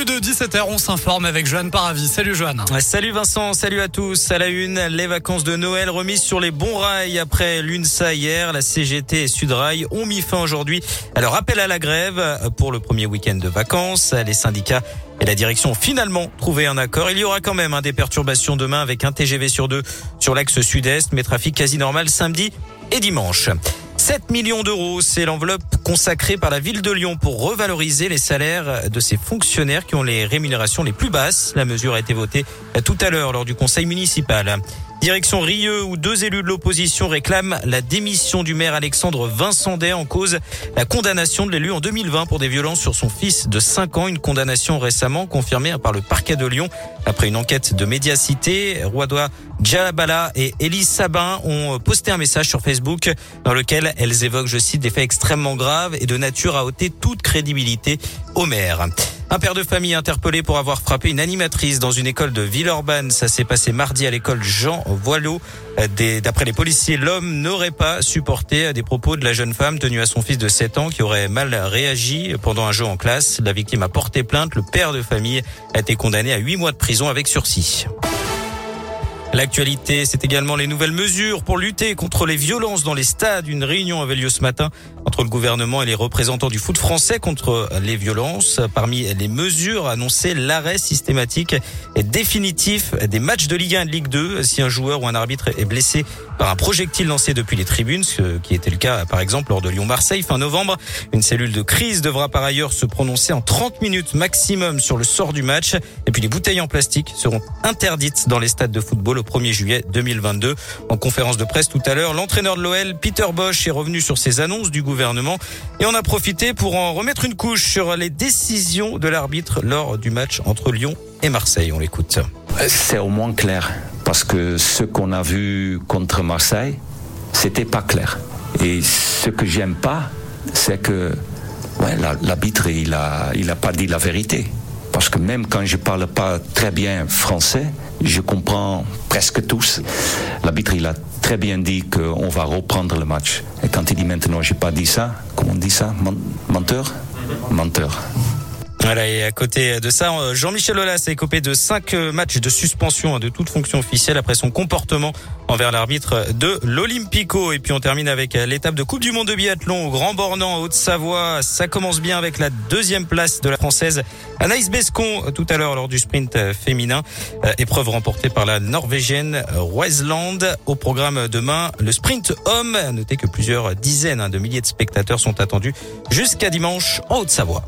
Plus de 17h, on s'informe avec Joanne Paravis. Salut Joanne. Salut Vincent, salut à tous. À la une, les vacances de Noël remises sur les bons rails après l'UNSA hier. La CGT et Sudrail ont mis fin aujourd'hui à leur appel à la grève pour le premier week-end de vacances. Les syndicats et la direction ont finalement trouvé un accord. Il y aura quand même hein, des perturbations demain avec un TGV sur deux sur l'axe sud-est, mais trafic quasi normal samedi et dimanche. 7 millions d'euros, c'est l'enveloppe consacrée par la ville de Lyon pour revaloriser les salaires de ces fonctionnaires qui ont les rémunérations les plus basses. La mesure a été votée tout à l'heure lors du conseil municipal. Direction Rieux où deux élus de l'opposition réclament la démission du maire Alexandre Vincent en cause la condamnation de l'élu en 2020 pour des violences sur son fils de 5 ans. Une condamnation récemment confirmée par le parquet de Lyon après une enquête de Médiacité. Rouadois Djalabala et Élise Sabin ont posté un message sur Facebook dans lequel elles évoquent, je cite, des faits extrêmement graves et de nature à ôter toute crédibilité au maire. Un père de famille interpellé pour avoir frappé une animatrice dans une école de Villeurbanne. Ça s'est passé mardi à l'école Jean Voileau. D'après les policiers, l'homme n'aurait pas supporté des propos de la jeune femme tenue à son fils de 7 ans qui aurait mal réagi pendant un jeu en classe. La victime a porté plainte. Le père de famille a été condamné à 8 mois de prison avec sursis. L'actualité, c'est également les nouvelles mesures pour lutter contre les violences dans les stades. Une réunion avait lieu ce matin entre le gouvernement et les représentants du foot français contre les violences. Parmi les mesures annoncées, l'arrêt systématique et définitif des matchs de Ligue 1 et de Ligue 2 si un joueur ou un arbitre est blessé par un projectile lancé depuis les tribunes, ce qui était le cas par exemple lors de Lyon-Marseille fin novembre. Une cellule de crise devra par ailleurs se prononcer en 30 minutes maximum sur le sort du match. Et puis les bouteilles en plastique seront interdites dans les stades de football au 1er juillet 2022. En conférence de presse tout à l'heure, l'entraîneur de l'OL, Peter Bosch, est revenu sur ces annonces du gouvernement et on a profité pour en remettre une couche sur les décisions de l'arbitre lors du match entre Lyon et Marseille. On l'écoute. C'est au moins clair parce que ce qu'on a vu contre Marseille, c'était pas clair. Et ce que j'aime pas, c'est que l'arbitre il a il a pas dit la vérité parce que même quand je parle pas très bien français, je comprends presque tous. L'arbitre, il a très bien dit qu'on va reprendre le match. Et quand il dit maintenant, j'ai pas dit ça, comment on dit ça? Menteur? Menteur. Voilà, et à côté de ça, Jean-Michel Aulas s'est copé de cinq matchs de suspension de toute fonction officielle après son comportement envers l'arbitre de l'Olympico. Et puis on termine avec l'étape de Coupe du Monde de biathlon au Grand Bornand, en Haute-Savoie. Ça commence bien avec la deuxième place de la Française Anaïs Bescon tout à l'heure lors du sprint féminin. Épreuve remportée par la Norvégienne Weisland. Au programme demain, le sprint homme. Notez que plusieurs dizaines de milliers de spectateurs sont attendus jusqu'à dimanche en Haute-Savoie.